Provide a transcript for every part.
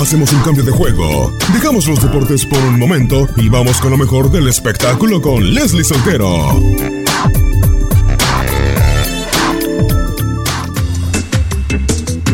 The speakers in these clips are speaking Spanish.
Hacemos un cambio de juego. Dejamos los deportes por un momento y vamos con lo mejor del espectáculo con Leslie Soltero.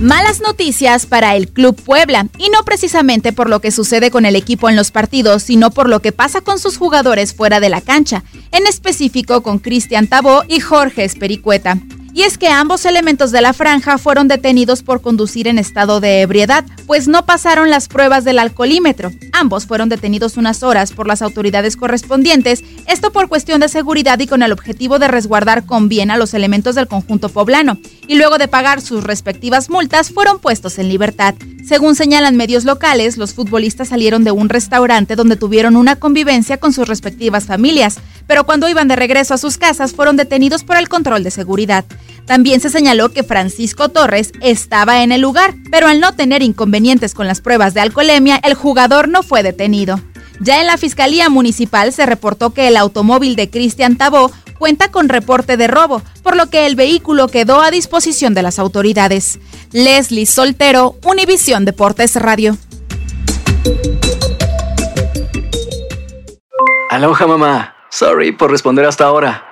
Malas noticias para el Club Puebla, y no precisamente por lo que sucede con el equipo en los partidos, sino por lo que pasa con sus jugadores fuera de la cancha, en específico con Cristian Tabó y Jorge Espericueta. Y es que ambos elementos de la franja fueron detenidos por conducir en estado de ebriedad, pues no pasaron las pruebas del alcoholímetro. Ambos fueron detenidos unas horas por las autoridades correspondientes, esto por cuestión de seguridad y con el objetivo de resguardar con bien a los elementos del conjunto poblano, y luego de pagar sus respectivas multas fueron puestos en libertad. Según señalan medios locales, los futbolistas salieron de un restaurante donde tuvieron una convivencia con sus respectivas familias, pero cuando iban de regreso a sus casas fueron detenidos por el control de seguridad. También se señaló que Francisco Torres estaba en el lugar, pero al no tener inconvenientes con las pruebas de alcoholemia, el jugador no fue detenido. Ya en la Fiscalía Municipal se reportó que el automóvil de Cristian Tabó cuenta con reporte de robo, por lo que el vehículo quedó a disposición de las autoridades. Leslie Soltero, Univisión Deportes Radio. Aloha mamá, sorry por responder hasta ahora.